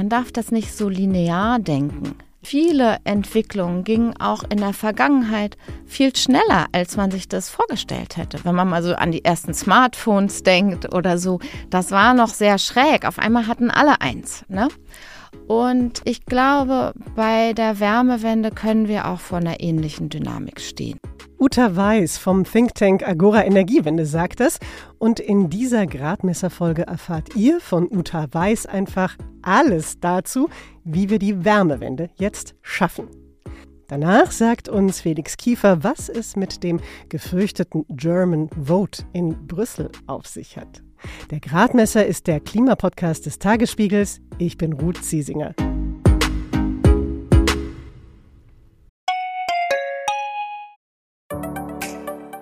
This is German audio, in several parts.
Man darf das nicht so linear denken. Viele Entwicklungen gingen auch in der Vergangenheit viel schneller, als man sich das vorgestellt hätte. Wenn man mal so an die ersten Smartphones denkt oder so, das war noch sehr schräg. Auf einmal hatten alle eins. Ne? Und ich glaube, bei der Wärmewende können wir auch vor einer ähnlichen Dynamik stehen. Uta Weiß vom Think Tank Agora Energiewende sagt das. Und in dieser Gradmesserfolge erfahrt ihr von Uta Weiß einfach alles dazu, wie wir die Wärmewende jetzt schaffen. Danach sagt uns Felix Kiefer, was es mit dem gefürchteten German Vote in Brüssel auf sich hat. Der Gradmesser ist der Klimapodcast des Tagesspiegels. Ich bin Ruth Ziesinger.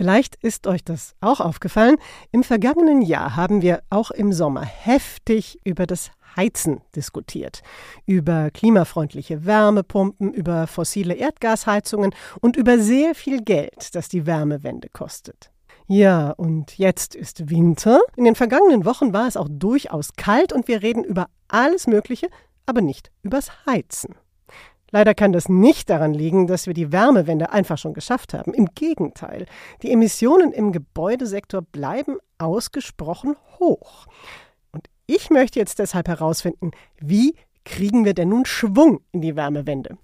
Vielleicht ist euch das auch aufgefallen. Im vergangenen Jahr haben wir auch im Sommer heftig über das Heizen diskutiert. Über klimafreundliche Wärmepumpen, über fossile Erdgasheizungen und über sehr viel Geld, das die Wärmewende kostet. Ja, und jetzt ist Winter. In den vergangenen Wochen war es auch durchaus kalt und wir reden über alles Mögliche, aber nicht übers Heizen. Leider kann das nicht daran liegen, dass wir die Wärmewende einfach schon geschafft haben. Im Gegenteil, die Emissionen im Gebäudesektor bleiben ausgesprochen hoch. Und ich möchte jetzt deshalb herausfinden, wie kriegen wir denn nun Schwung in die Wärmewende?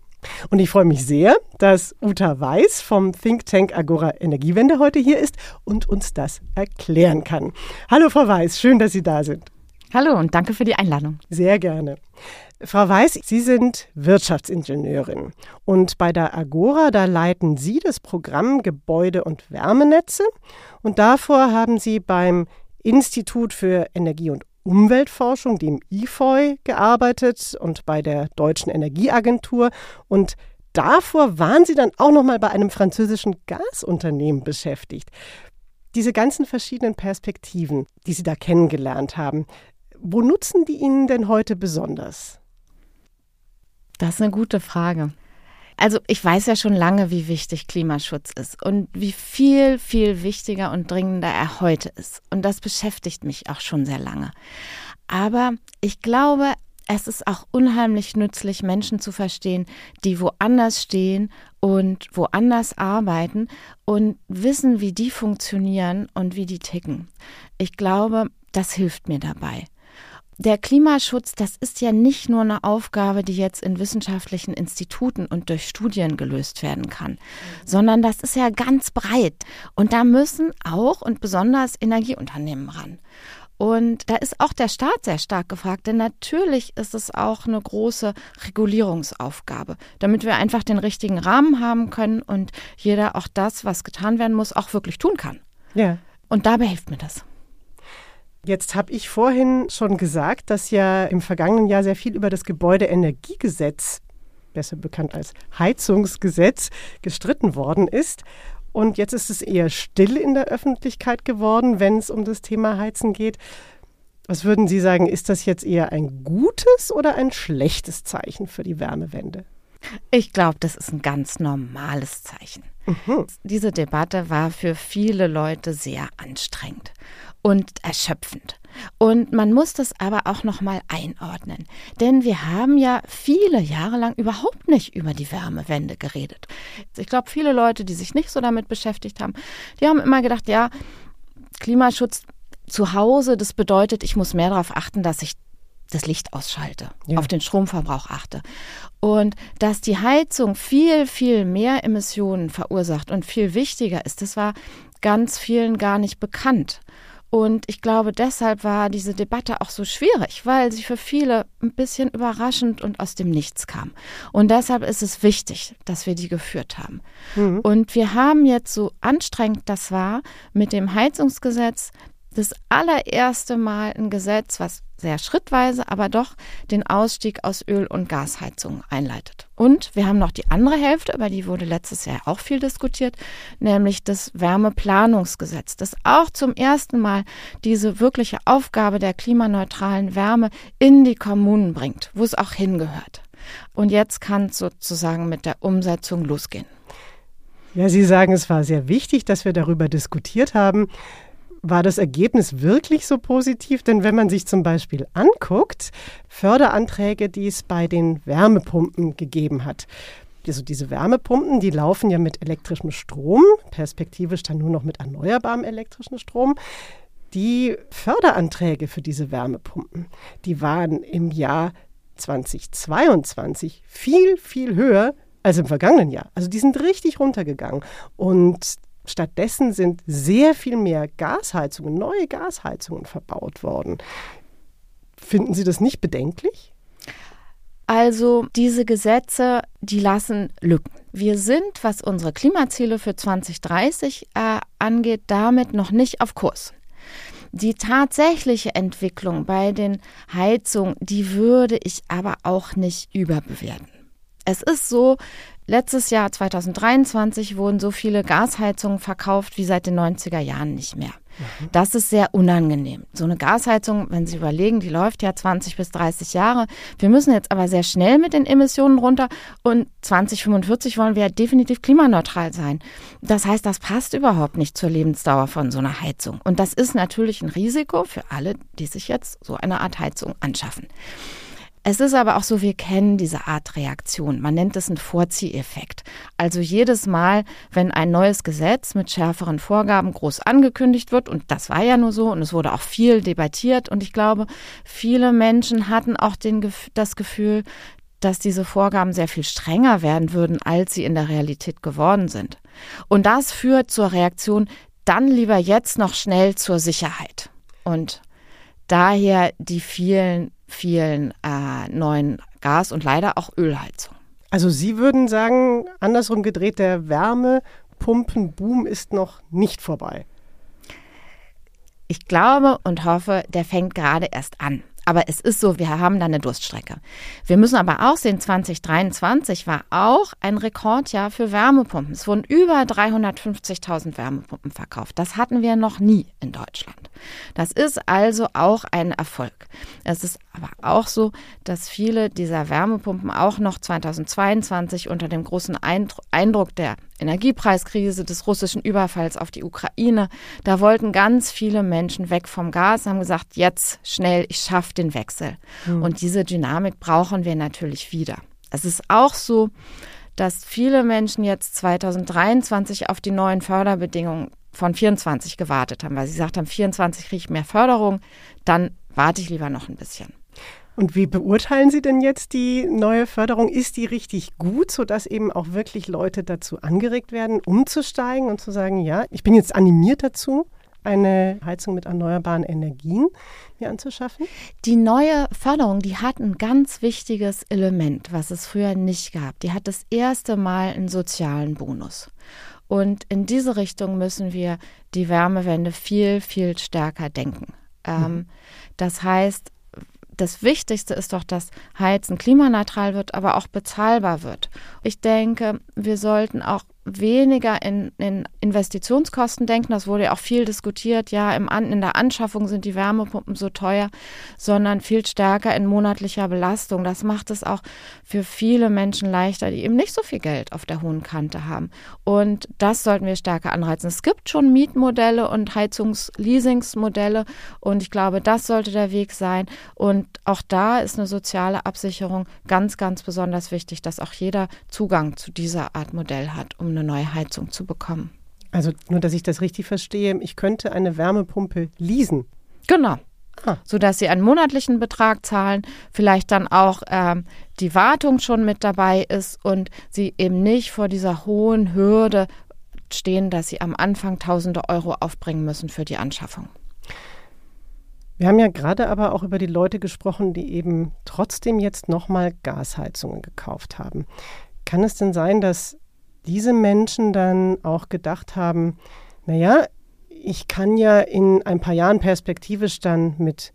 Und ich freue mich sehr, dass Uta Weiß vom Think Tank Agora Energiewende heute hier ist und uns das erklären kann. Hallo Frau Weiß, schön, dass Sie da sind. Hallo und danke für die Einladung. Sehr gerne. Frau Weiß, Sie sind Wirtschaftsingenieurin und bei der Agora, da leiten Sie das Programm Gebäude- und Wärmenetze und davor haben Sie beim Institut für Energie- und Umweltforschung, dem IFOI, gearbeitet und bei der Deutschen Energieagentur und davor waren Sie dann auch noch mal bei einem französischen Gasunternehmen beschäftigt. Diese ganzen verschiedenen Perspektiven, die Sie da kennengelernt haben, wo nutzen die Ihnen denn heute besonders? Das ist eine gute Frage. Also ich weiß ja schon lange, wie wichtig Klimaschutz ist und wie viel, viel wichtiger und dringender er heute ist. Und das beschäftigt mich auch schon sehr lange. Aber ich glaube, es ist auch unheimlich nützlich, Menschen zu verstehen, die woanders stehen und woanders arbeiten und wissen, wie die funktionieren und wie die ticken. Ich glaube, das hilft mir dabei der Klimaschutz, das ist ja nicht nur eine Aufgabe, die jetzt in wissenschaftlichen Instituten und durch Studien gelöst werden kann, mhm. sondern das ist ja ganz breit. Und da müssen auch und besonders Energieunternehmen ran. Und da ist auch der Staat sehr stark gefragt, denn natürlich ist es auch eine große Regulierungsaufgabe, damit wir einfach den richtigen Rahmen haben können und jeder auch das, was getan werden muss, auch wirklich tun kann. Ja. Und dabei hilft mir das. Jetzt habe ich vorhin schon gesagt, dass ja im vergangenen Jahr sehr viel über das Gebäudeenergiegesetz, besser bekannt als Heizungsgesetz, gestritten worden ist. Und jetzt ist es eher still in der Öffentlichkeit geworden, wenn es um das Thema Heizen geht. Was würden Sie sagen, ist das jetzt eher ein gutes oder ein schlechtes Zeichen für die Wärmewende? Ich glaube, das ist ein ganz normales Zeichen. Mhm. Diese Debatte war für viele Leute sehr anstrengend und erschöpfend. Und man muss das aber auch noch mal einordnen, denn wir haben ja viele Jahre lang überhaupt nicht über die Wärmewende geredet. Ich glaube, viele Leute, die sich nicht so damit beschäftigt haben, die haben immer gedacht, ja, Klimaschutz zu Hause, das bedeutet, ich muss mehr darauf achten, dass ich das Licht ausschalte, ja. auf den Stromverbrauch achte. Und dass die Heizung viel, viel mehr Emissionen verursacht und viel wichtiger ist, das war ganz vielen gar nicht bekannt. Und ich glaube, deshalb war diese Debatte auch so schwierig, weil sie für viele ein bisschen überraschend und aus dem Nichts kam. Und deshalb ist es wichtig, dass wir die geführt haben. Mhm. Und wir haben jetzt so anstrengend das war mit dem Heizungsgesetz, das allererste Mal ein Gesetz, was sehr schrittweise, aber doch den Ausstieg aus Öl- und Gasheizungen einleitet. Und wir haben noch die andere Hälfte, über die wurde letztes Jahr auch viel diskutiert, nämlich das Wärmeplanungsgesetz, das auch zum ersten Mal diese wirkliche Aufgabe der klimaneutralen Wärme in die Kommunen bringt, wo es auch hingehört. Und jetzt kann es sozusagen mit der Umsetzung losgehen. Ja, Sie sagen, es war sehr wichtig, dass wir darüber diskutiert haben. War das Ergebnis wirklich so positiv? Denn wenn man sich zum Beispiel anguckt, Förderanträge, die es bei den Wärmepumpen gegeben hat, also diese Wärmepumpen, die laufen ja mit elektrischem Strom, perspektivisch dann nur noch mit erneuerbarem elektrischen Strom. Die Förderanträge für diese Wärmepumpen, die waren im Jahr 2022 viel, viel höher als im vergangenen Jahr. Also die sind richtig runtergegangen. Und Stattdessen sind sehr viel mehr Gasheizungen, neue Gasheizungen verbaut worden. Finden Sie das nicht bedenklich? Also diese Gesetze, die lassen Lücken. Wir sind, was unsere Klimaziele für 2030 äh, angeht, damit noch nicht auf Kurs. Die tatsächliche Entwicklung bei den Heizungen, die würde ich aber auch nicht überbewerten. Es ist so, Letztes Jahr 2023 wurden so viele Gasheizungen verkauft wie seit den 90er Jahren nicht mehr. Mhm. Das ist sehr unangenehm. So eine Gasheizung, wenn Sie überlegen, die läuft ja 20 bis 30 Jahre. Wir müssen jetzt aber sehr schnell mit den Emissionen runter und 2045 wollen wir ja definitiv klimaneutral sein. Das heißt, das passt überhaupt nicht zur Lebensdauer von so einer Heizung. Und das ist natürlich ein Risiko für alle, die sich jetzt so eine Art Heizung anschaffen. Es ist aber auch so, wir kennen diese Art Reaktion. Man nennt es einen Vorzieheffekt. Also jedes Mal, wenn ein neues Gesetz mit schärferen Vorgaben groß angekündigt wird, und das war ja nur so, und es wurde auch viel debattiert, und ich glaube, viele Menschen hatten auch den, das Gefühl, dass diese Vorgaben sehr viel strenger werden würden, als sie in der Realität geworden sind. Und das führt zur Reaktion, dann lieber jetzt noch schnell zur Sicherheit. Und daher die vielen vielen äh, neuen Gas- und leider auch Ölheizungen. Also Sie würden sagen, andersrum gedreht, der Wärmepumpenboom ist noch nicht vorbei. Ich glaube und hoffe, der fängt gerade erst an. Aber es ist so, wir haben da eine Durststrecke. Wir müssen aber auch sehen, 2023 war auch ein Rekordjahr für Wärmepumpen. Es wurden über 350.000 Wärmepumpen verkauft. Das hatten wir noch nie in Deutschland. Das ist also auch ein Erfolg. Es ist aber auch so, dass viele dieser Wärmepumpen auch noch 2022 unter dem großen Eindruck der Energiepreiskrise, des russischen Überfalls auf die Ukraine, da wollten ganz viele Menschen weg vom Gas, haben gesagt, jetzt schnell, ich schaffe den Wechsel. Mhm. Und diese Dynamik brauchen wir natürlich wieder. Es ist auch so, dass viele Menschen jetzt 2023 auf die neuen Förderbedingungen von 24 gewartet haben, weil sie gesagt haben, 24 kriege ich mehr Förderung, dann warte ich lieber noch ein bisschen. Und wie beurteilen Sie denn jetzt die neue Förderung? Ist die richtig gut, sodass eben auch wirklich Leute dazu angeregt werden, umzusteigen und zu sagen, ja, ich bin jetzt animiert dazu, eine Heizung mit erneuerbaren Energien mir anzuschaffen? Die neue Förderung, die hat ein ganz wichtiges Element, was es früher nicht gab. Die hat das erste Mal einen sozialen Bonus. Und in diese Richtung müssen wir die Wärmewende viel, viel stärker denken. Ähm, mhm. Das heißt, das Wichtigste ist doch, dass Heizen klimaneutral wird, aber auch bezahlbar wird. Ich denke, wir sollten auch weniger in, in Investitionskosten denken. Das wurde ja auch viel diskutiert. Ja, im An in der Anschaffung sind die Wärmepumpen so teuer, sondern viel stärker in monatlicher Belastung. Das macht es auch für viele Menschen leichter, die eben nicht so viel Geld auf der hohen Kante haben. Und das sollten wir stärker anreizen. Es gibt schon Mietmodelle und Heizungsleasingsmodelle und ich glaube, das sollte der Weg sein. Und auch da ist eine soziale Absicherung ganz, ganz besonders wichtig, dass auch jeder Zugang zu dieser Art Modell hat, um eine neue Heizung zu bekommen. Also nur, dass ich das richtig verstehe, ich könnte eine Wärmepumpe leasen. Genau. Ah. Sodass Sie einen monatlichen Betrag zahlen, vielleicht dann auch ähm, die Wartung schon mit dabei ist und Sie eben nicht vor dieser hohen Hürde stehen, dass Sie am Anfang tausende Euro aufbringen müssen für die Anschaffung. Wir haben ja gerade aber auch über die Leute gesprochen, die eben trotzdem jetzt nochmal Gasheizungen gekauft haben. Kann es denn sein, dass diese Menschen dann auch gedacht haben, naja, ich kann ja in ein paar Jahren perspektivisch dann mit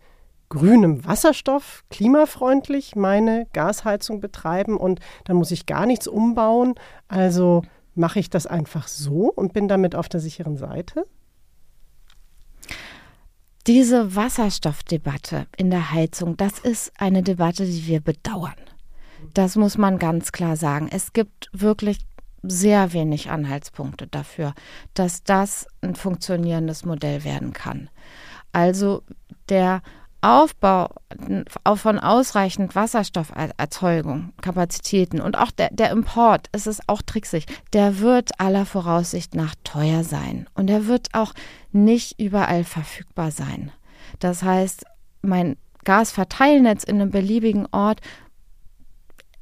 grünem Wasserstoff klimafreundlich meine Gasheizung betreiben und dann muss ich gar nichts umbauen. Also mache ich das einfach so und bin damit auf der sicheren Seite? Diese Wasserstoffdebatte in der Heizung, das ist eine Debatte, die wir bedauern. Das muss man ganz klar sagen. Es gibt wirklich sehr wenig Anhaltspunkte dafür, dass das ein funktionierendes Modell werden kann. Also der Aufbau von ausreichend Wasserstofferzeugung, Kapazitäten und auch der, der Import, es ist auch tricksig, der wird aller Voraussicht nach teuer sein und er wird auch nicht überall verfügbar sein. Das heißt, mein Gasverteilnetz in einem beliebigen Ort,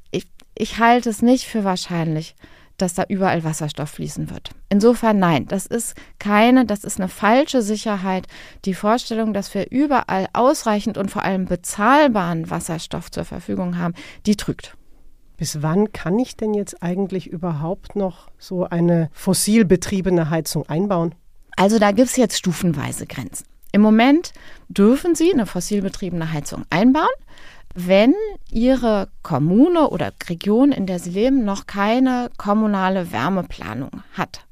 ich, ich halte es nicht für wahrscheinlich, dass da überall Wasserstoff fließen wird. Insofern nein, das ist keine, das ist eine falsche Sicherheit. Die Vorstellung, dass wir überall ausreichend und vor allem bezahlbaren Wasserstoff zur Verfügung haben, die trügt. Bis wann kann ich denn jetzt eigentlich überhaupt noch so eine fossil betriebene Heizung einbauen? Also da gibt es jetzt stufenweise Grenzen. Im Moment dürfen Sie eine fossil betriebene Heizung einbauen wenn Ihre Kommune oder Region, in der Sie leben, noch keine kommunale Wärmeplanung hat.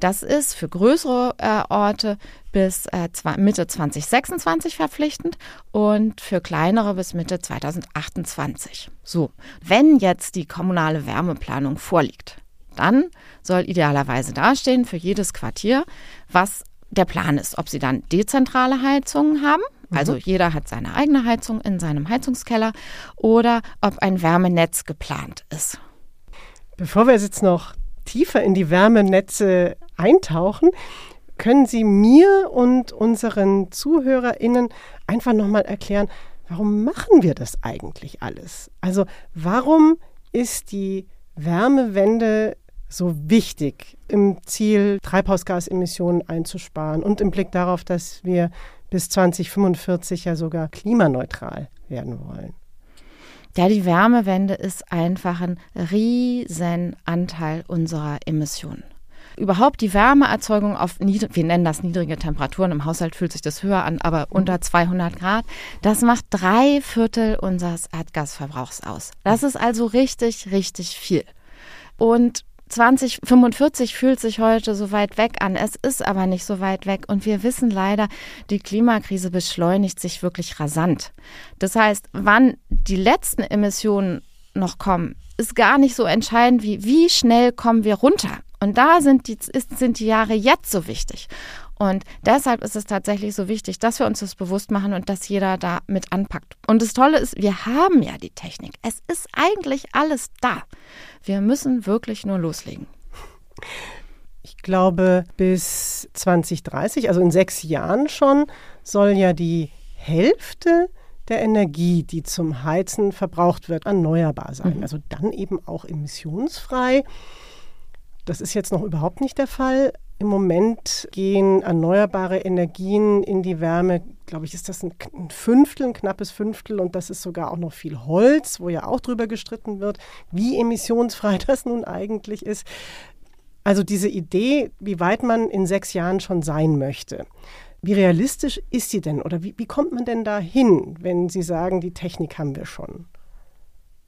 Das ist für größere äh, Orte bis äh, Mitte 2026 verpflichtend und für kleinere bis Mitte 2028. So, wenn jetzt die kommunale Wärmeplanung vorliegt, dann soll idealerweise dastehen für jedes Quartier, was der Plan ist, ob Sie dann dezentrale Heizungen haben also mhm. jeder hat seine eigene Heizung in seinem Heizungskeller oder ob ein Wärmenetz geplant ist. Bevor wir jetzt noch tiefer in die Wärmenetze eintauchen, können Sie mir und unseren ZuhörerInnen einfach nochmal erklären, warum machen wir das eigentlich alles? Also warum ist die Wärmewende so wichtig im Ziel, Treibhausgasemissionen einzusparen und im Blick darauf, dass wir bis 2045 ja sogar klimaneutral werden wollen. Ja, die Wärmewende ist einfach ein Riesenanteil unserer Emissionen. Überhaupt die Wärmeerzeugung auf, wir nennen das niedrige Temperaturen, im Haushalt fühlt sich das höher an, aber unter 200 Grad, das macht drei Viertel unseres Erdgasverbrauchs aus. Das ist also richtig, richtig viel. Und 2045 fühlt sich heute so weit weg an. Es ist aber nicht so weit weg. Und wir wissen leider, die Klimakrise beschleunigt sich wirklich rasant. Das heißt, wann die letzten Emissionen noch kommen, ist gar nicht so entscheidend, wie wie schnell kommen wir runter. Und da sind die, ist, sind die Jahre jetzt so wichtig. Und deshalb ist es tatsächlich so wichtig, dass wir uns das bewusst machen und dass jeder da mit anpackt. Und das Tolle ist, wir haben ja die Technik. Es ist eigentlich alles da. Wir müssen wirklich nur loslegen. Ich glaube, bis 2030, also in sechs Jahren schon, soll ja die Hälfte der Energie, die zum Heizen verbraucht wird, erneuerbar sein. Mhm. Also dann eben auch emissionsfrei. Das ist jetzt noch überhaupt nicht der Fall. Im Moment gehen erneuerbare Energien in die Wärme, glaube ich, ist das ein, Fünftel, ein knappes Fünftel und das ist sogar auch noch viel Holz, wo ja auch drüber gestritten wird, wie emissionsfrei das nun eigentlich ist. Also diese Idee, wie weit man in sechs Jahren schon sein möchte. Wie realistisch ist sie denn oder wie, wie kommt man denn da hin, wenn Sie sagen, die Technik haben wir schon?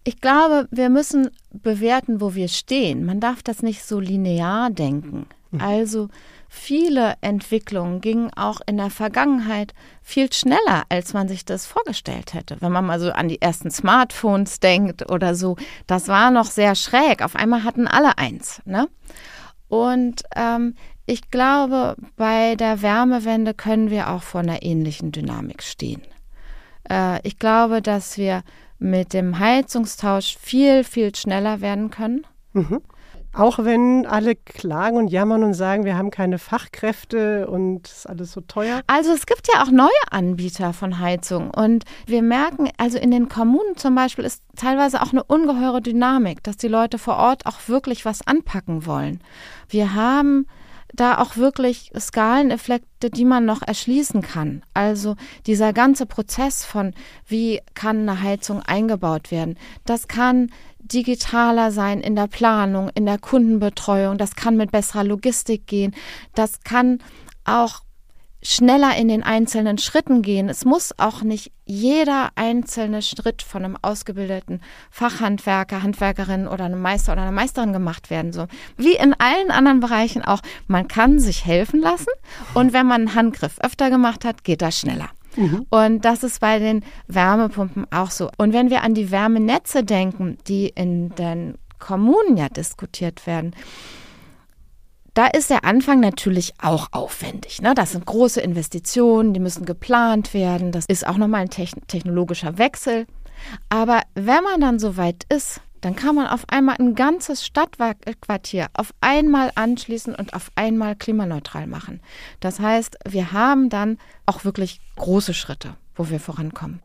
Ich glaube, wir müssen bewerten, wo wir stehen. Man darf das nicht so linear denken. Mhm. Also viele Entwicklungen gingen auch in der Vergangenheit viel schneller, als man sich das vorgestellt hätte. Wenn man mal so an die ersten Smartphones denkt oder so, das war noch sehr schräg. Auf einmal hatten alle eins. Ne? Und ähm, ich glaube, bei der Wärmewende können wir auch vor einer ähnlichen Dynamik stehen. Äh, ich glaube, dass wir mit dem Heizungstausch viel, viel schneller werden können. Mhm. Auch wenn alle klagen und jammern und sagen, wir haben keine Fachkräfte und es ist alles so teuer. Also es gibt ja auch neue Anbieter von Heizung und wir merken, also in den Kommunen zum Beispiel ist teilweise auch eine ungeheure Dynamik, dass die Leute vor Ort auch wirklich was anpacken wollen. Wir haben da auch wirklich Skaleneffekte, die man noch erschließen kann. Also dieser ganze Prozess von, wie kann eine Heizung eingebaut werden, das kann digitaler sein in der Planung, in der Kundenbetreuung, das kann mit besserer Logistik gehen, das kann auch schneller in den einzelnen Schritten gehen. Es muss auch nicht jeder einzelne Schritt von einem ausgebildeten Fachhandwerker, Handwerkerin oder einem Meister oder einer Meisterin gemacht werden. So wie in allen anderen Bereichen auch. Man kann sich helfen lassen und wenn man einen Handgriff öfter gemacht hat, geht das schneller. Mhm. Und das ist bei den Wärmepumpen auch so. Und wenn wir an die Wärmenetze denken, die in den Kommunen ja diskutiert werden, da ist der Anfang natürlich auch aufwendig. Ne? Das sind große Investitionen, die müssen geplant werden. Das ist auch nochmal ein technologischer Wechsel. Aber wenn man dann so weit ist, dann kann man auf einmal ein ganzes Stadtquartier auf einmal anschließen und auf einmal klimaneutral machen. Das heißt, wir haben dann auch wirklich große Schritte, wo wir vorankommen.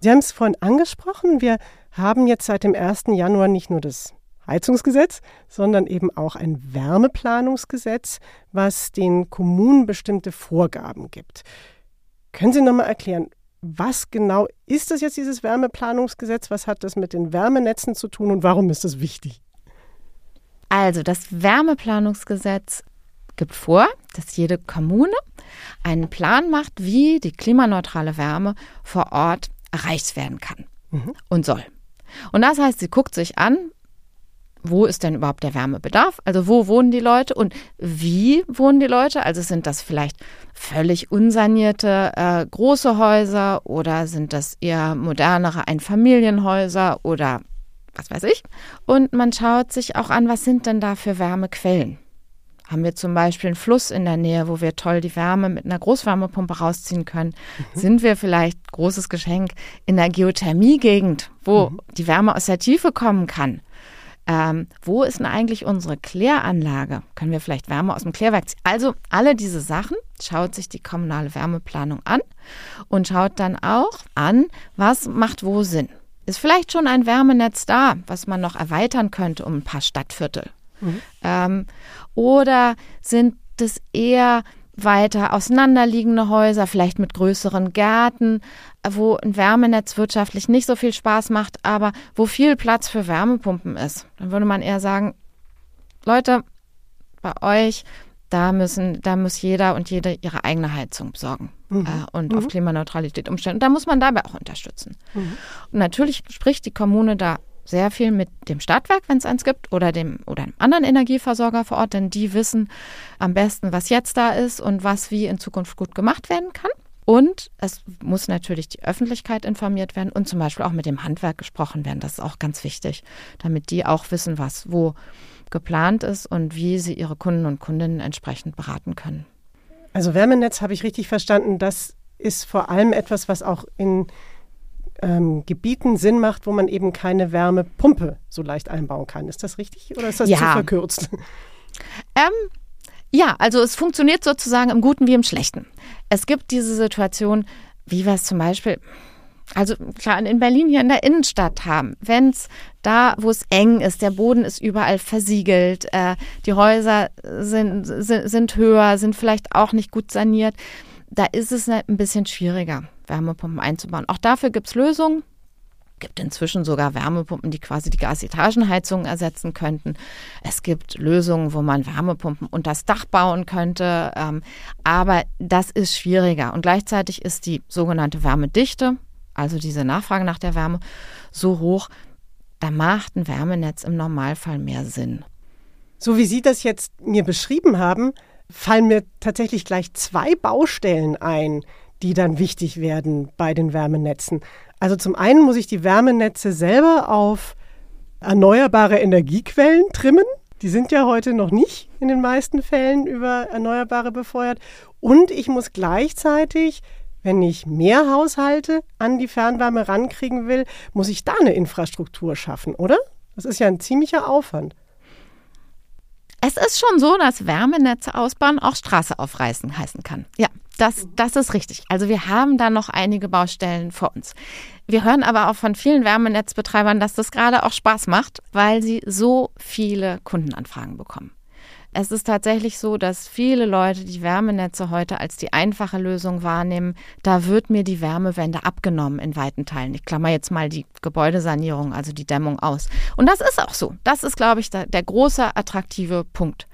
Sie haben es vorhin angesprochen, wir haben jetzt seit dem 1. Januar nicht nur das Heizungsgesetz, sondern eben auch ein Wärmeplanungsgesetz, was den Kommunen bestimmte Vorgaben gibt. Können Sie nochmal erklären, was genau ist das jetzt, dieses Wärmeplanungsgesetz? Was hat das mit den Wärmenetzen zu tun und warum ist das wichtig? Also, das Wärmeplanungsgesetz gibt vor, dass jede Kommune einen Plan macht, wie die klimaneutrale Wärme vor Ort erreicht werden kann mhm. und soll. Und das heißt, sie guckt sich an, wo ist denn überhaupt der Wärmebedarf? Also wo wohnen die Leute und wie wohnen die Leute? Also sind das vielleicht völlig unsanierte äh, große Häuser oder sind das eher modernere Einfamilienhäuser oder was weiß ich? Und man schaut sich auch an, was sind denn da für Wärmequellen? Haben wir zum Beispiel einen Fluss in der Nähe, wo wir toll die Wärme mit einer Großwärmepumpe rausziehen können? Mhm. Sind wir vielleicht, großes Geschenk, in der Geothermiegegend, wo mhm. die Wärme aus der Tiefe kommen kann? Ähm, wo ist denn eigentlich unsere Kläranlage? Können wir vielleicht Wärme aus dem Klärwerk ziehen? Also alle diese Sachen schaut sich die kommunale Wärmeplanung an und schaut dann auch an, was macht wo Sinn. Ist vielleicht schon ein Wärmenetz da, was man noch erweitern könnte um ein paar Stadtviertel? Mhm. Ähm, oder sind es eher weiter auseinanderliegende Häuser, vielleicht mit größeren Gärten, wo ein Wärmenetz wirtschaftlich nicht so viel Spaß macht, aber wo viel Platz für Wärmepumpen ist. Dann würde man eher sagen, Leute, bei euch, da müssen, da muss jeder und jede ihre eigene Heizung besorgen mhm. äh, und mhm. auf Klimaneutralität umstellen. Und da muss man dabei auch unterstützen. Mhm. Und natürlich spricht die Kommune da sehr viel mit dem Stadtwerk, wenn es eins gibt, oder dem oder einem anderen Energieversorger vor Ort, denn die wissen am besten, was jetzt da ist und was wie in Zukunft gut gemacht werden kann. Und es muss natürlich die Öffentlichkeit informiert werden und zum Beispiel auch mit dem Handwerk gesprochen werden. Das ist auch ganz wichtig, damit die auch wissen, was wo geplant ist und wie sie ihre Kunden und Kundinnen entsprechend beraten können. Also Wärmenetz habe ich richtig verstanden. Das ist vor allem etwas, was auch in ähm, Gebieten Sinn macht, wo man eben keine Wärmepumpe so leicht einbauen kann. Ist das richtig oder ist das ja. zu verkürzt? Ähm, ja, also es funktioniert sozusagen im Guten wie im Schlechten. Es gibt diese Situation, wie wir es zum Beispiel, also klar, in Berlin hier in der Innenstadt haben. Wenn es da, wo es eng ist, der Boden ist überall versiegelt, äh, die Häuser sind, sind, sind höher, sind vielleicht auch nicht gut saniert, da ist es ein bisschen schwieriger. Wärmepumpen einzubauen. Auch dafür gibt es Lösungen. gibt inzwischen sogar Wärmepumpen, die quasi die Gasetagenheizung ersetzen könnten. Es gibt Lösungen, wo man Wärmepumpen unter das Dach bauen könnte. Ähm, aber das ist schwieriger. Und gleichzeitig ist die sogenannte Wärmedichte, also diese Nachfrage nach der Wärme, so hoch, da macht ein Wärmenetz im Normalfall mehr Sinn. So wie Sie das jetzt mir beschrieben haben, fallen mir tatsächlich gleich zwei Baustellen ein, die dann wichtig werden bei den Wärmenetzen. Also zum einen muss ich die Wärmenetze selber auf erneuerbare Energiequellen trimmen. Die sind ja heute noch nicht in den meisten Fällen über Erneuerbare befeuert. Und ich muss gleichzeitig, wenn ich mehr Haushalte an die Fernwärme rankriegen will, muss ich da eine Infrastruktur schaffen, oder? Das ist ja ein ziemlicher Aufwand. Es ist schon so, dass Wärmenetze ausbauen auch Straße aufreißen heißen kann. Ja, das, das ist richtig. Also wir haben da noch einige Baustellen vor uns. Wir hören aber auch von vielen Wärmenetzbetreibern, dass das gerade auch Spaß macht, weil sie so viele Kundenanfragen bekommen. Es ist tatsächlich so, dass viele Leute die Wärmenetze heute als die einfache Lösung wahrnehmen. Da wird mir die Wärmewende abgenommen in weiten Teilen. Ich klammer jetzt mal die Gebäudesanierung, also die Dämmung aus. Und das ist auch so. Das ist, glaube ich, der, der große attraktive Punkt.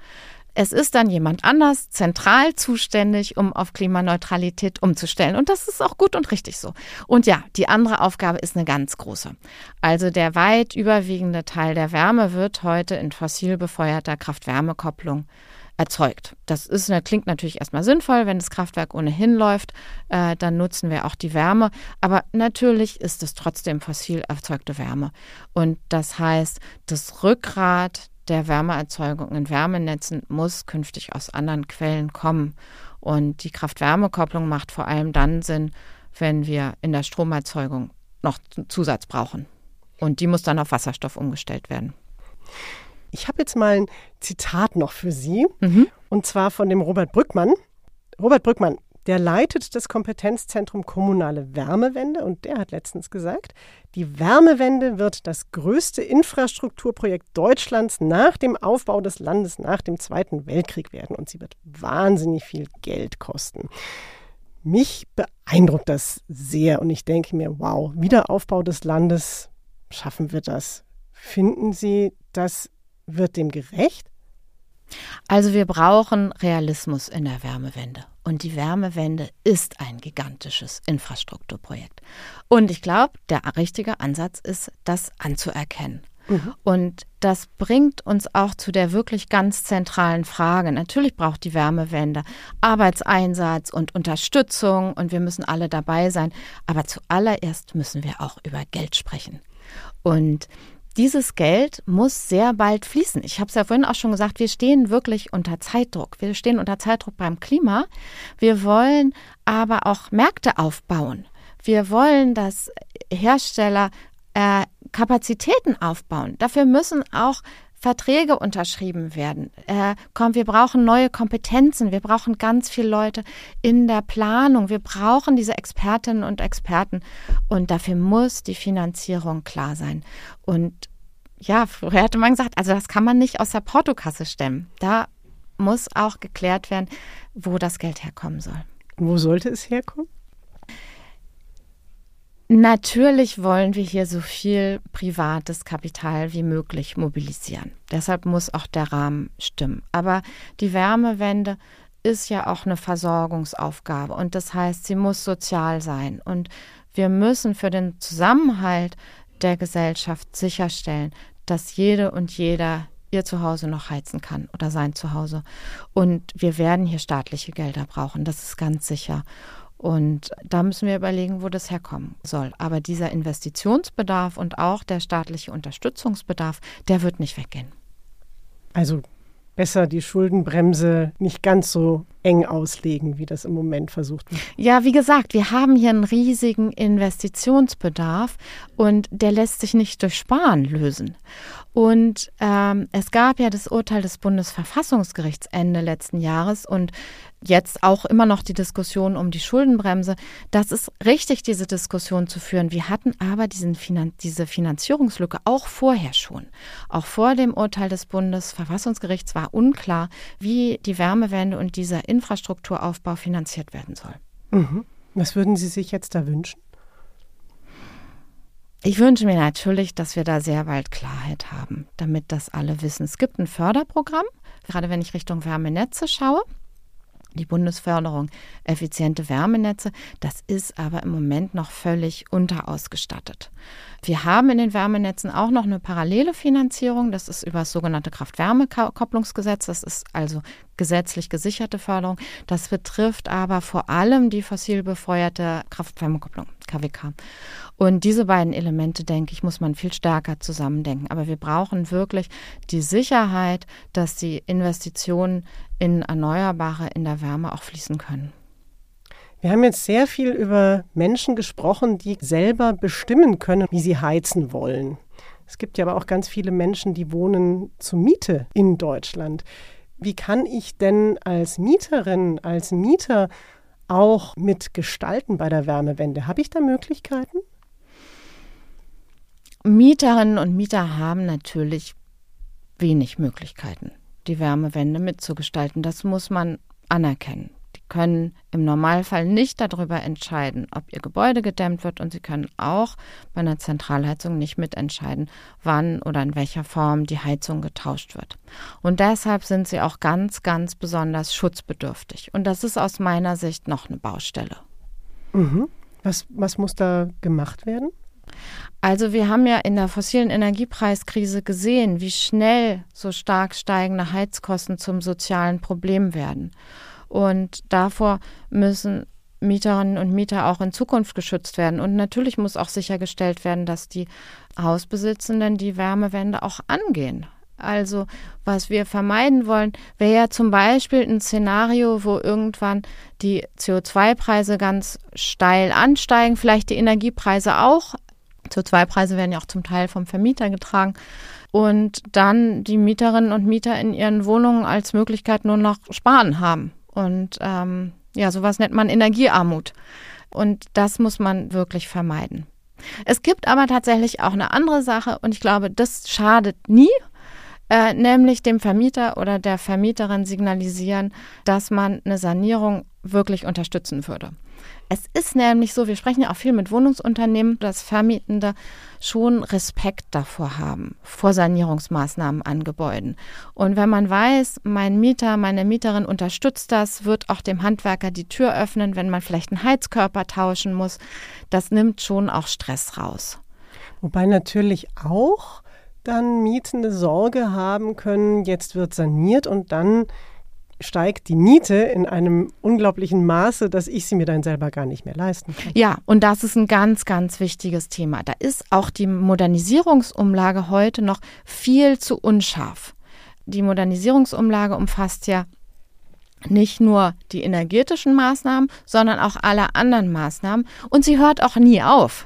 Es ist dann jemand anders zentral zuständig, um auf Klimaneutralität umzustellen. Und das ist auch gut und richtig so. Und ja, die andere Aufgabe ist eine ganz große. Also der weit überwiegende Teil der Wärme wird heute in fossil befeuerter Kraft-Wärme-Kopplung erzeugt. Das ist, klingt natürlich erstmal sinnvoll, wenn das Kraftwerk ohnehin läuft, äh, dann nutzen wir auch die Wärme. Aber natürlich ist es trotzdem fossil erzeugte Wärme. Und das heißt, das Rückgrat der Wärmeerzeugung in Wärmenetzen muss künftig aus anderen Quellen kommen. Und die Kraft-Wärme-Kopplung macht vor allem dann Sinn, wenn wir in der Stromerzeugung noch Zusatz brauchen. Und die muss dann auf Wasserstoff umgestellt werden. Ich habe jetzt mal ein Zitat noch für Sie, mhm. und zwar von dem Robert Brückmann. Robert Brückmann, der leitet das Kompetenzzentrum Kommunale Wärmewende und der hat letztens gesagt, die Wärmewende wird das größte Infrastrukturprojekt Deutschlands nach dem Aufbau des Landes nach dem Zweiten Weltkrieg werden und sie wird wahnsinnig viel Geld kosten. Mich beeindruckt das sehr und ich denke mir, wow, Wiederaufbau des Landes, schaffen wir das? Finden Sie, das wird dem gerecht? Also wir brauchen Realismus in der Wärmewende. Und die Wärmewende ist ein gigantisches Infrastrukturprojekt. Und ich glaube, der richtige Ansatz ist, das anzuerkennen. Mhm. Und das bringt uns auch zu der wirklich ganz zentralen Frage. Natürlich braucht die Wärmewende Arbeitseinsatz und Unterstützung und wir müssen alle dabei sein. Aber zuallererst müssen wir auch über Geld sprechen. Und dieses Geld muss sehr bald fließen. Ich habe es ja vorhin auch schon gesagt, wir stehen wirklich unter Zeitdruck. Wir stehen unter Zeitdruck beim Klima. Wir wollen aber auch Märkte aufbauen. Wir wollen, dass Hersteller äh, Kapazitäten aufbauen. Dafür müssen auch Verträge unterschrieben werden. Äh, komm, wir brauchen neue Kompetenzen. Wir brauchen ganz viele Leute in der Planung. Wir brauchen diese Expertinnen und Experten. Und dafür muss die Finanzierung klar sein. Und ja, früher hatte man gesagt, also das kann man nicht aus der Portokasse stemmen. Da muss auch geklärt werden, wo das Geld herkommen soll. Wo sollte es herkommen? Natürlich wollen wir hier so viel privates Kapital wie möglich mobilisieren. Deshalb muss auch der Rahmen stimmen. Aber die Wärmewende ist ja auch eine Versorgungsaufgabe und das heißt, sie muss sozial sein. Und wir müssen für den Zusammenhalt der Gesellschaft sicherstellen, dass jede und jeder ihr Zuhause noch heizen kann oder sein Zuhause. Und wir werden hier staatliche Gelder brauchen, das ist ganz sicher. Und da müssen wir überlegen, wo das herkommen soll. Aber dieser Investitionsbedarf und auch der staatliche Unterstützungsbedarf, der wird nicht weggehen. Also besser die Schuldenbremse nicht ganz so eng auslegen, wie das im Moment versucht wird. Ja, wie gesagt, wir haben hier einen riesigen Investitionsbedarf und der lässt sich nicht durch Sparen lösen. Und ähm, es gab ja das Urteil des Bundesverfassungsgerichts Ende letzten Jahres und jetzt auch immer noch die Diskussion um die Schuldenbremse. Das ist richtig, diese Diskussion zu führen. Wir hatten aber diesen Finan diese Finanzierungslücke auch vorher schon. Auch vor dem Urteil des Bundesverfassungsgerichts war unklar, wie die Wärmewende und dieser Infrastrukturaufbau finanziert werden soll. Mhm. Was würden Sie sich jetzt da wünschen? Ich wünsche mir natürlich, dass wir da sehr bald Klarheit haben, damit das alle wissen. Es gibt ein Förderprogramm, gerade wenn ich Richtung Wärmenetze schaue. Die Bundesförderung effiziente Wärmenetze, das ist aber im Moment noch völlig unterausgestattet. Wir haben in den Wärmenetzen auch noch eine parallele Finanzierung. Das ist über das sogenannte Kraft-Wärme-Kopplungsgesetz. Das ist also gesetzlich gesicherte Förderung. Das betrifft aber vor allem die fossil befeuerte Kraft-Wärme-Kopplung, KWK. Und diese beiden Elemente, denke ich, muss man viel stärker zusammendenken. Aber wir brauchen wirklich die Sicherheit, dass die Investitionen in Erneuerbare in der Wärme auch fließen können. Wir haben jetzt sehr viel über Menschen gesprochen, die selber bestimmen können, wie sie heizen wollen. Es gibt ja aber auch ganz viele Menschen, die wohnen zur Miete in Deutschland. Wie kann ich denn als Mieterin, als Mieter auch mitgestalten bei der Wärmewende? Habe ich da Möglichkeiten? Mieterinnen und Mieter haben natürlich wenig Möglichkeiten, die Wärmewende mitzugestalten. Das muss man anerkennen können im Normalfall nicht darüber entscheiden, ob ihr Gebäude gedämmt wird und sie können auch bei einer Zentralheizung nicht mitentscheiden, wann oder in welcher Form die Heizung getauscht wird. Und deshalb sind sie auch ganz, ganz besonders schutzbedürftig. Und das ist aus meiner Sicht noch eine Baustelle. Mhm. Was, was muss da gemacht werden? Also wir haben ja in der fossilen Energiepreiskrise gesehen, wie schnell so stark steigende Heizkosten zum sozialen Problem werden. Und davor müssen Mieterinnen und Mieter auch in Zukunft geschützt werden. Und natürlich muss auch sichergestellt werden, dass die Hausbesitzenden die Wärmewende auch angehen. Also was wir vermeiden wollen, wäre ja zum Beispiel ein Szenario, wo irgendwann die CO2-Preise ganz steil ansteigen, vielleicht die Energiepreise auch. CO2-Preise werden ja auch zum Teil vom Vermieter getragen. Und dann die Mieterinnen und Mieter in ihren Wohnungen als Möglichkeit nur noch sparen haben. Und ähm, ja, sowas nennt man Energiearmut. Und das muss man wirklich vermeiden. Es gibt aber tatsächlich auch eine andere Sache und ich glaube, das schadet nie äh, nämlich dem Vermieter oder der Vermieterin signalisieren, dass man eine Sanierung wirklich unterstützen würde. Es ist nämlich so, wir sprechen ja auch viel mit Wohnungsunternehmen, dass Vermietende schon Respekt davor haben, vor Sanierungsmaßnahmen an Gebäuden. Und wenn man weiß, mein Mieter, meine Mieterin unterstützt das, wird auch dem Handwerker die Tür öffnen, wenn man vielleicht einen Heizkörper tauschen muss, das nimmt schon auch Stress raus. Wobei natürlich auch dann Mietende Sorge haben können, jetzt wird saniert und dann steigt die Miete in einem unglaublichen Maße, dass ich sie mir dann selber gar nicht mehr leisten kann. Ja, und das ist ein ganz, ganz wichtiges Thema. Da ist auch die Modernisierungsumlage heute noch viel zu unscharf. Die Modernisierungsumlage umfasst ja nicht nur die energetischen Maßnahmen, sondern auch alle anderen Maßnahmen. Und sie hört auch nie auf.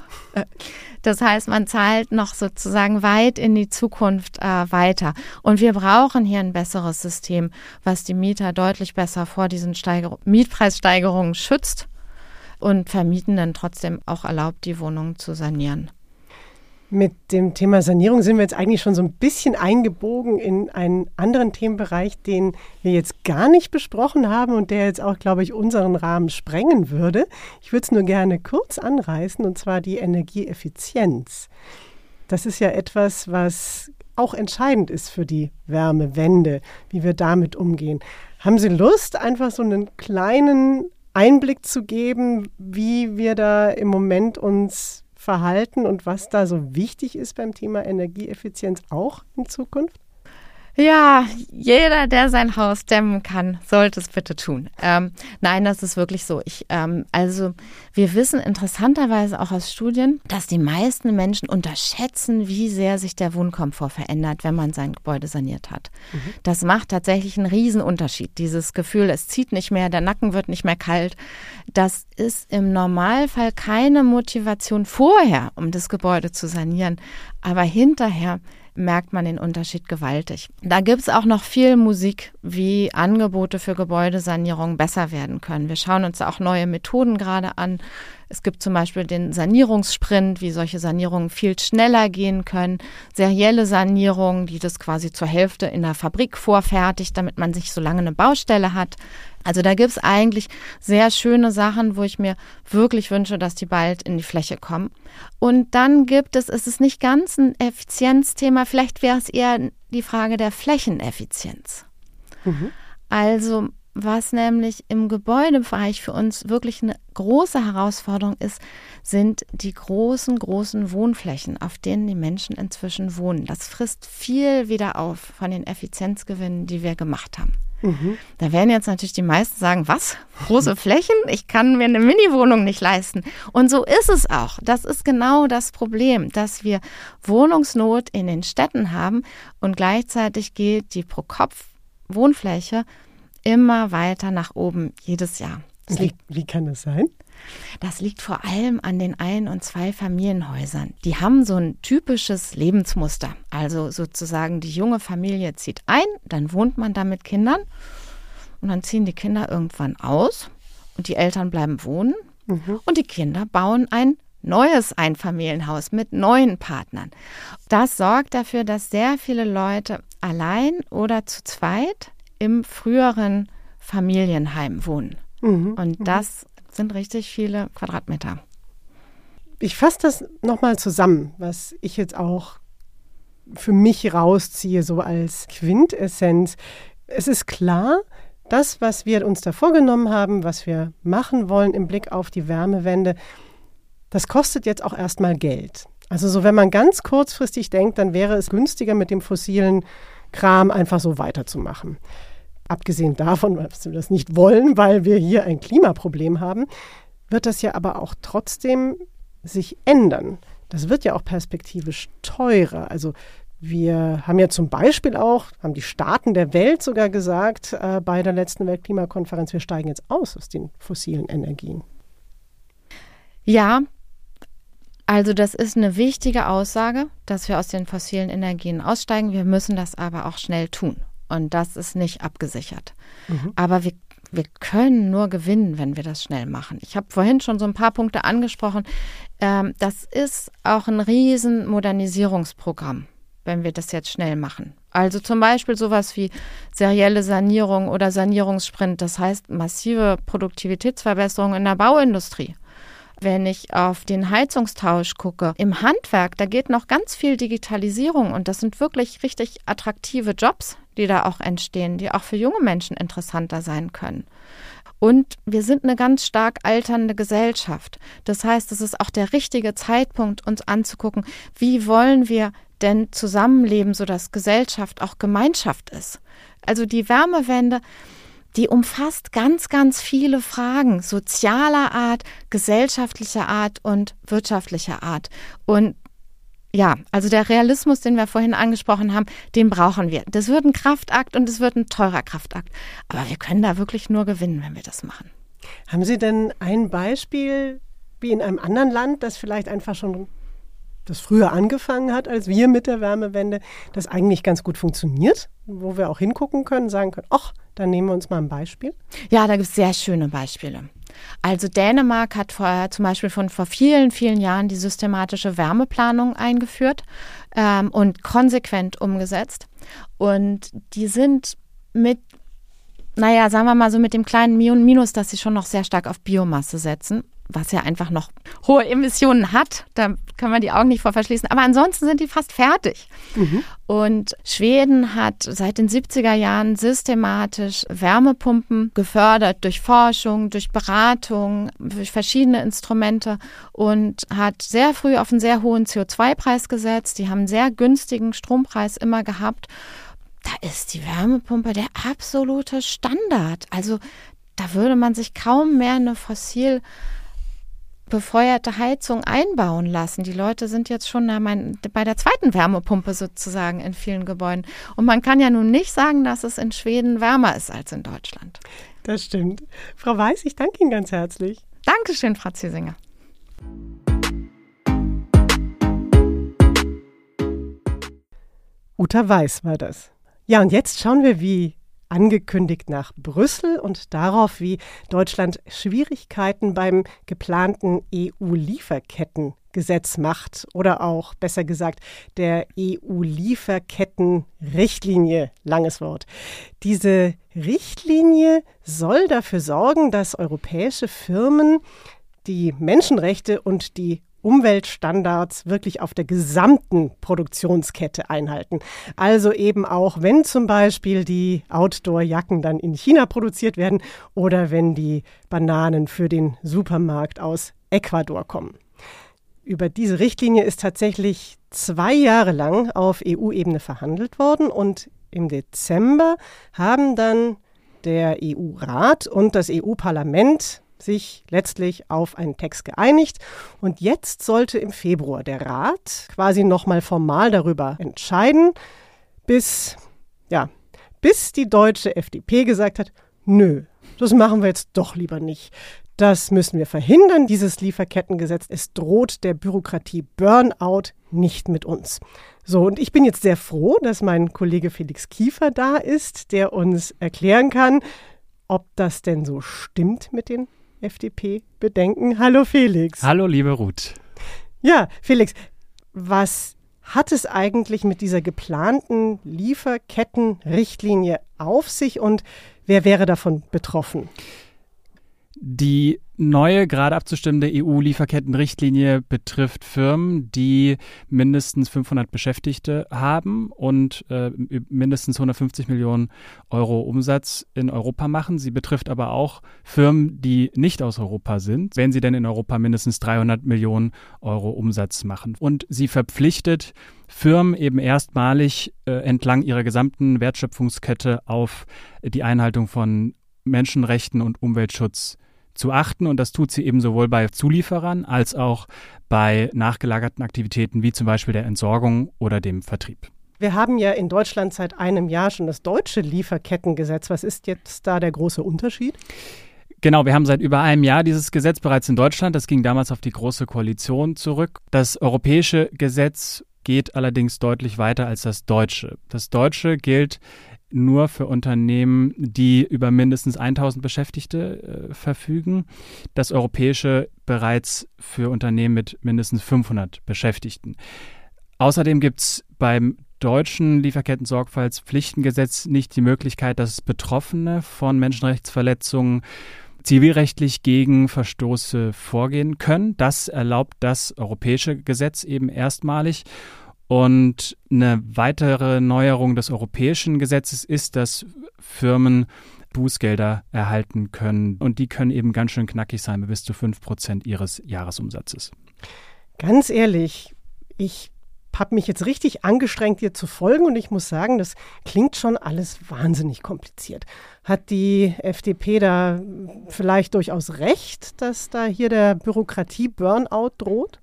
Das heißt, man zahlt noch sozusagen weit in die Zukunft äh, weiter. Und wir brauchen hier ein besseres System, was die Mieter deutlich besser vor diesen Steiger Mietpreissteigerungen schützt und Vermietenden trotzdem auch erlaubt, die Wohnungen zu sanieren. Mit dem Thema Sanierung sind wir jetzt eigentlich schon so ein bisschen eingebogen in einen anderen Themenbereich, den wir jetzt gar nicht besprochen haben und der jetzt auch, glaube ich, unseren Rahmen sprengen würde. Ich würde es nur gerne kurz anreißen, und zwar die Energieeffizienz. Das ist ja etwas, was auch entscheidend ist für die Wärmewende, wie wir damit umgehen. Haben Sie Lust, einfach so einen kleinen Einblick zu geben, wie wir da im Moment uns verhalten und was da so wichtig ist beim Thema Energieeffizienz auch in Zukunft? Ja, jeder, der sein Haus dämmen kann, sollte es bitte tun. Ähm, nein, das ist wirklich so. Ich, ähm, also wir wissen interessanterweise auch aus Studien, dass die meisten Menschen unterschätzen, wie sehr sich der Wohnkomfort verändert, wenn man sein Gebäude saniert hat. Mhm. Das macht tatsächlich einen Riesenunterschied. Dieses Gefühl, es zieht nicht mehr, der Nacken wird nicht mehr kalt. Das ist im Normalfall keine Motivation vorher, um das Gebäude zu sanieren. Aber hinterher merkt man den Unterschied gewaltig. Da gibt es auch noch viel Musik, wie Angebote für Gebäudesanierung besser werden können. Wir schauen uns auch neue Methoden gerade an. Es gibt zum Beispiel den Sanierungssprint, wie solche Sanierungen viel schneller gehen können. Serielle Sanierungen, die das quasi zur Hälfte in der Fabrik vorfertigt, damit man sich so lange eine Baustelle hat. Also da gibt es eigentlich sehr schöne Sachen, wo ich mir wirklich wünsche, dass die bald in die Fläche kommen. Und dann gibt es, es ist nicht ganz ein Effizienzthema, vielleicht wäre es eher die Frage der Flächeneffizienz. Mhm. Also was nämlich im Gebäudebereich für uns wirklich eine große Herausforderung ist, sind die großen, großen Wohnflächen, auf denen die Menschen inzwischen wohnen. Das frisst viel wieder auf von den Effizienzgewinnen, die wir gemacht haben. Mhm. Da werden jetzt natürlich die meisten sagen, was? Große Flächen? Ich kann mir eine Mini-Wohnung nicht leisten. Und so ist es auch. Das ist genau das Problem, dass wir Wohnungsnot in den Städten haben und gleichzeitig geht die Pro-Kopf-Wohnfläche immer weiter nach oben jedes Jahr. Wie, wie, kann das sein? Das liegt vor allem an den Ein- und Zwei-Familienhäusern. Die haben so ein typisches Lebensmuster. Also sozusagen die junge Familie zieht ein, dann wohnt man da mit Kindern und dann ziehen die Kinder irgendwann aus und die Eltern bleiben wohnen mhm. und die Kinder bauen ein neues Einfamilienhaus mit neuen Partnern. Das sorgt dafür, dass sehr viele Leute allein oder zu zweit im früheren Familienheim wohnen. Mhm. Und mhm. das sind richtig viele Quadratmeter. Ich fasse das nochmal zusammen, was ich jetzt auch für mich rausziehe, so als Quintessenz. Es ist klar, das, was wir uns da vorgenommen haben, was wir machen wollen im Blick auf die Wärmewende, das kostet jetzt auch erstmal Geld. Also so, wenn man ganz kurzfristig denkt, dann wäre es günstiger, mit dem fossilen Kram einfach so weiterzumachen. Abgesehen davon, dass wir das nicht wollen, weil wir hier ein Klimaproblem haben, wird das ja aber auch trotzdem sich ändern. Das wird ja auch perspektivisch teurer. Also wir haben ja zum Beispiel auch, haben die Staaten der Welt sogar gesagt äh, bei der letzten Weltklimakonferenz, wir steigen jetzt aus aus den fossilen Energien. Ja, also das ist eine wichtige Aussage, dass wir aus den fossilen Energien aussteigen. Wir müssen das aber auch schnell tun. Und das ist nicht abgesichert. Mhm. Aber wir, wir können nur gewinnen, wenn wir das schnell machen. Ich habe vorhin schon so ein paar Punkte angesprochen. Ähm, das ist auch ein riesen Modernisierungsprogramm, wenn wir das jetzt schnell machen. Also zum Beispiel sowas wie serielle Sanierung oder Sanierungssprint. Das heißt massive Produktivitätsverbesserungen in der Bauindustrie. Wenn ich auf den Heizungstausch gucke, im Handwerk, da geht noch ganz viel Digitalisierung und das sind wirklich richtig attraktive Jobs, die da auch entstehen, die auch für junge Menschen interessanter sein können. Und wir sind eine ganz stark alternde Gesellschaft. Das heißt, es ist auch der richtige Zeitpunkt, uns anzugucken, wie wollen wir denn zusammenleben, sodass Gesellschaft auch Gemeinschaft ist. Also die Wärmewende, die umfasst ganz, ganz viele Fragen sozialer Art, gesellschaftlicher Art und wirtschaftlicher Art. Und ja, also der Realismus, den wir vorhin angesprochen haben, den brauchen wir. Das wird ein Kraftakt und es wird ein teurer Kraftakt. Aber wir können da wirklich nur gewinnen, wenn wir das machen. Haben Sie denn ein Beispiel wie in einem anderen Land, das vielleicht einfach schon das früher angefangen hat als wir mit der Wärmewende, das eigentlich ganz gut funktioniert, wo wir auch hingucken können, sagen können, ach, dann nehmen wir uns mal ein Beispiel. Ja, da gibt es sehr schöne Beispiele. Also Dänemark hat vorher zum Beispiel von vor vielen, vielen Jahren die systematische Wärmeplanung eingeführt ähm, und konsequent umgesetzt. Und die sind mit naja, sagen wir mal so mit dem kleinen Minus, dass sie schon noch sehr stark auf Biomasse setzen was ja einfach noch hohe Emissionen hat. Da kann man die Augen nicht vor verschließen. Aber ansonsten sind die fast fertig. Mhm. Und Schweden hat seit den 70er Jahren systematisch Wärmepumpen gefördert durch Forschung, durch Beratung, durch verschiedene Instrumente und hat sehr früh auf einen sehr hohen CO2-Preis gesetzt. Die haben einen sehr günstigen Strompreis immer gehabt. Da ist die Wärmepumpe der absolute Standard. Also da würde man sich kaum mehr eine fossil befeuerte Heizung einbauen lassen. Die Leute sind jetzt schon bei der zweiten Wärmepumpe sozusagen in vielen Gebäuden. Und man kann ja nun nicht sagen, dass es in Schweden wärmer ist als in Deutschland. Das stimmt. Frau Weiß, ich danke Ihnen ganz herzlich. Dankeschön, Frau Ziesinger. Uta Weiß war das. Ja, und jetzt schauen wir, wie angekündigt nach Brüssel und darauf, wie Deutschland Schwierigkeiten beim geplanten EU-Lieferkettengesetz macht oder auch besser gesagt der EU-Lieferkettenrichtlinie, langes Wort. Diese Richtlinie soll dafür sorgen, dass europäische Firmen die Menschenrechte und die Umweltstandards wirklich auf der gesamten Produktionskette einhalten. Also eben auch, wenn zum Beispiel die Outdoor-Jacken dann in China produziert werden oder wenn die Bananen für den Supermarkt aus Ecuador kommen. Über diese Richtlinie ist tatsächlich zwei Jahre lang auf EU-Ebene verhandelt worden und im Dezember haben dann der EU-Rat und das EU-Parlament sich letztlich auf einen Text geeinigt. Und jetzt sollte im Februar der Rat quasi nochmal formal darüber entscheiden, bis, ja, bis die deutsche FDP gesagt hat, nö, das machen wir jetzt doch lieber nicht. Das müssen wir verhindern, dieses Lieferkettengesetz. Es droht der Bürokratie Burnout nicht mit uns. So, und ich bin jetzt sehr froh, dass mein Kollege Felix Kiefer da ist, der uns erklären kann, ob das denn so stimmt mit den FDP-Bedenken. Hallo Felix. Hallo liebe Ruth. Ja, Felix, was hat es eigentlich mit dieser geplanten Lieferkettenrichtlinie auf sich und wer wäre davon betroffen? Die neue, gerade abzustimmende EU-Lieferkettenrichtlinie betrifft Firmen, die mindestens 500 Beschäftigte haben und äh, mindestens 150 Millionen Euro Umsatz in Europa machen. Sie betrifft aber auch Firmen, die nicht aus Europa sind, wenn sie denn in Europa mindestens 300 Millionen Euro Umsatz machen. Und sie verpflichtet Firmen eben erstmalig äh, entlang ihrer gesamten Wertschöpfungskette auf die Einhaltung von Menschenrechten und Umweltschutz zu achten. Und das tut sie eben sowohl bei Zulieferern als auch bei nachgelagerten Aktivitäten wie zum Beispiel der Entsorgung oder dem Vertrieb. Wir haben ja in Deutschland seit einem Jahr schon das deutsche Lieferkettengesetz. Was ist jetzt da der große Unterschied? Genau, wir haben seit über einem Jahr dieses Gesetz bereits in Deutschland. Das ging damals auf die Große Koalition zurück. Das europäische Gesetz geht allerdings deutlich weiter als das deutsche. Das deutsche gilt nur für Unternehmen, die über mindestens 1000 Beschäftigte äh, verfügen. Das europäische bereits für Unternehmen mit mindestens 500 Beschäftigten. Außerdem gibt es beim deutschen Lieferketten-Sorgfaltspflichtengesetz nicht die Möglichkeit, dass Betroffene von Menschenrechtsverletzungen zivilrechtlich gegen Verstoße vorgehen können. Das erlaubt das europäische Gesetz eben erstmalig. Und eine weitere Neuerung des europäischen Gesetzes ist, dass Firmen Bußgelder erhalten können. Und die können eben ganz schön knackig sein, bis zu 5 Prozent ihres Jahresumsatzes. Ganz ehrlich, ich habe mich jetzt richtig angestrengt, dir zu folgen und ich muss sagen, das klingt schon alles wahnsinnig kompliziert. Hat die FDP da vielleicht durchaus recht, dass da hier der Bürokratie-Burnout droht?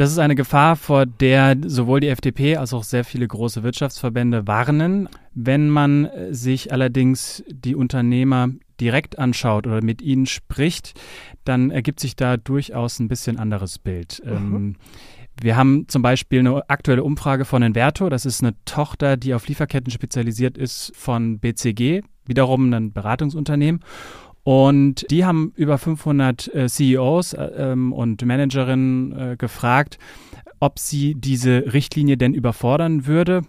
Das ist eine Gefahr, vor der sowohl die FDP als auch sehr viele große Wirtschaftsverbände warnen. Wenn man sich allerdings die Unternehmer direkt anschaut oder mit ihnen spricht, dann ergibt sich da durchaus ein bisschen anderes Bild. Mhm. Ähm, wir haben zum Beispiel eine aktuelle Umfrage von Inverto. Das ist eine Tochter, die auf Lieferketten spezialisiert ist von BCG, wiederum ein Beratungsunternehmen. Und die haben über 500 äh, CEOs äh, ähm, und Managerinnen äh, gefragt, ob sie diese Richtlinie denn überfordern würde.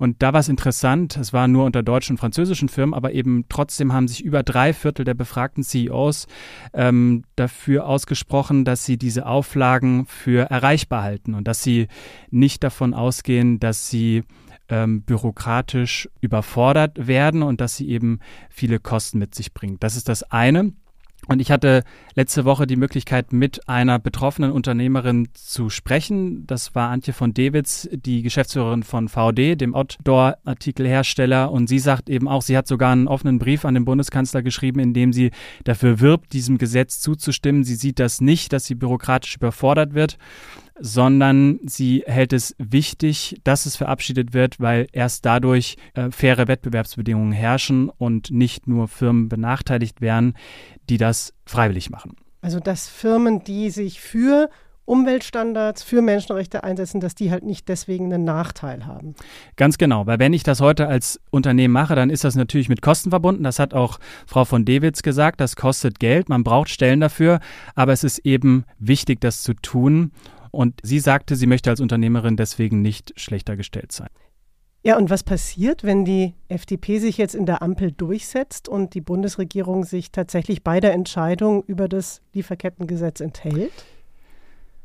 Und da war es interessant, es war nur unter deutschen und französischen Firmen, aber eben trotzdem haben sich über drei Viertel der befragten CEOs ähm, dafür ausgesprochen, dass sie diese Auflagen für erreichbar halten und dass sie nicht davon ausgehen, dass sie ähm, bürokratisch überfordert werden und dass sie eben viele Kosten mit sich bringt. Das ist das eine. Und ich hatte letzte Woche die Möglichkeit, mit einer betroffenen Unternehmerin zu sprechen. Das war Antje von Dewitz, die Geschäftsführerin von VD, dem Outdoor-Artikelhersteller. Und sie sagt eben auch, sie hat sogar einen offenen Brief an den Bundeskanzler geschrieben, in dem sie dafür wirbt, diesem Gesetz zuzustimmen. Sie sieht das nicht, dass sie bürokratisch überfordert wird sondern sie hält es wichtig, dass es verabschiedet wird, weil erst dadurch äh, faire Wettbewerbsbedingungen herrschen und nicht nur Firmen benachteiligt werden, die das freiwillig machen. Also dass Firmen, die sich für Umweltstandards für Menschenrechte einsetzen, dass die halt nicht deswegen einen Nachteil haben. Ganz genau, weil wenn ich das heute als Unternehmen mache, dann ist das natürlich mit Kosten verbunden. Das hat auch Frau von Dewitz gesagt, das kostet Geld, man braucht Stellen dafür, aber es ist eben wichtig, das zu tun. Und sie sagte, sie möchte als Unternehmerin deswegen nicht schlechter gestellt sein. Ja, und was passiert, wenn die FDP sich jetzt in der Ampel durchsetzt und die Bundesregierung sich tatsächlich bei der Entscheidung über das Lieferkettengesetz enthält?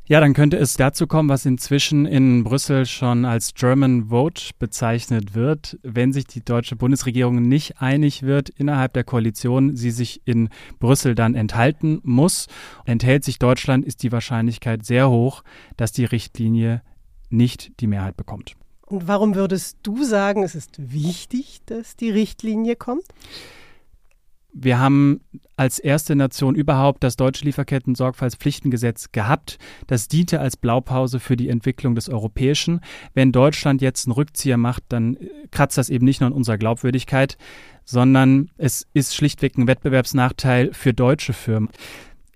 Ja, dann könnte es dazu kommen, was inzwischen in Brüssel schon als German Vote bezeichnet wird, wenn sich die deutsche Bundesregierung nicht einig wird innerhalb der Koalition, sie sich in Brüssel dann enthalten muss. Enthält sich Deutschland, ist die Wahrscheinlichkeit sehr hoch, dass die Richtlinie nicht die Mehrheit bekommt. Und warum würdest du sagen, es ist wichtig, dass die Richtlinie kommt? Wir haben als erste Nation überhaupt das deutsche Lieferketten-Sorgfaltspflichtengesetz gehabt. Das diente als Blaupause für die Entwicklung des Europäischen. Wenn Deutschland jetzt einen Rückzieher macht, dann äh, kratzt das eben nicht nur an unserer Glaubwürdigkeit, sondern es ist schlichtweg ein Wettbewerbsnachteil für deutsche Firmen.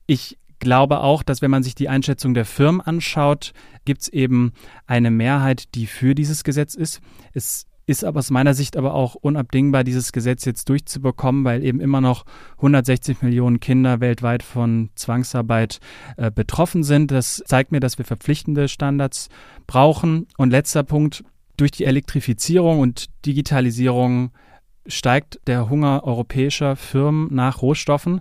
Ich glaube auch, dass wenn man sich die Einschätzung der Firmen anschaut, gibt es eben eine Mehrheit, die für dieses Gesetz ist. Es ist aber aus meiner Sicht aber auch unabdingbar, dieses Gesetz jetzt durchzubekommen, weil eben immer noch 160 Millionen Kinder weltweit von Zwangsarbeit äh, betroffen sind. Das zeigt mir, dass wir verpflichtende Standards brauchen. Und letzter Punkt, durch die Elektrifizierung und Digitalisierung steigt der Hunger europäischer Firmen nach Rohstoffen.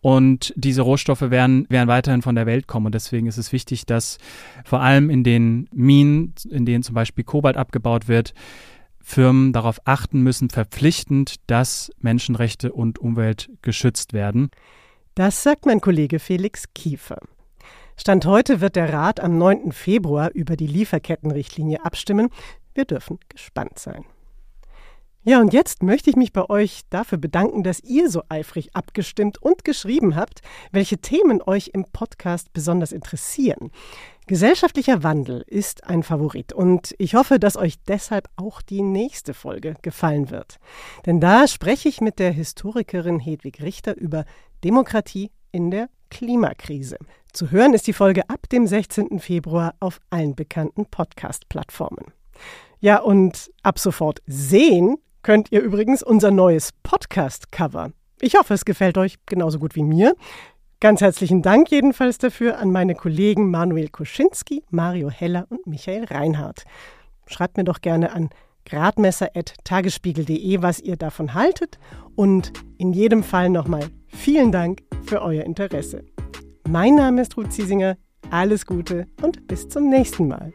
Und diese Rohstoffe werden, werden weiterhin von der Welt kommen. Und deswegen ist es wichtig, dass vor allem in den Minen, in denen zum Beispiel Kobalt abgebaut wird, Firmen darauf achten müssen, verpflichtend, dass Menschenrechte und Umwelt geschützt werden. Das sagt mein Kollege Felix Kiefer. Stand heute wird der Rat am 9. Februar über die Lieferkettenrichtlinie abstimmen. Wir dürfen gespannt sein. Ja, und jetzt möchte ich mich bei euch dafür bedanken, dass ihr so eifrig abgestimmt und geschrieben habt, welche Themen euch im Podcast besonders interessieren. Gesellschaftlicher Wandel ist ein Favorit und ich hoffe, dass euch deshalb auch die nächste Folge gefallen wird. Denn da spreche ich mit der Historikerin Hedwig Richter über Demokratie in der Klimakrise. Zu hören ist die Folge ab dem 16. Februar auf allen bekannten Podcast-Plattformen. Ja, und ab sofort sehen könnt ihr übrigens unser neues Podcast-Cover. Ich hoffe, es gefällt euch genauso gut wie mir. Ganz herzlichen Dank jedenfalls dafür an meine Kollegen Manuel Koschinski, Mario Heller und Michael Reinhardt. Schreibt mir doch gerne an gradmesser.tagesspiegel.de, was ihr davon haltet. Und in jedem Fall nochmal vielen Dank für euer Interesse. Mein Name ist Ruth Ziesinger. Alles Gute und bis zum nächsten Mal.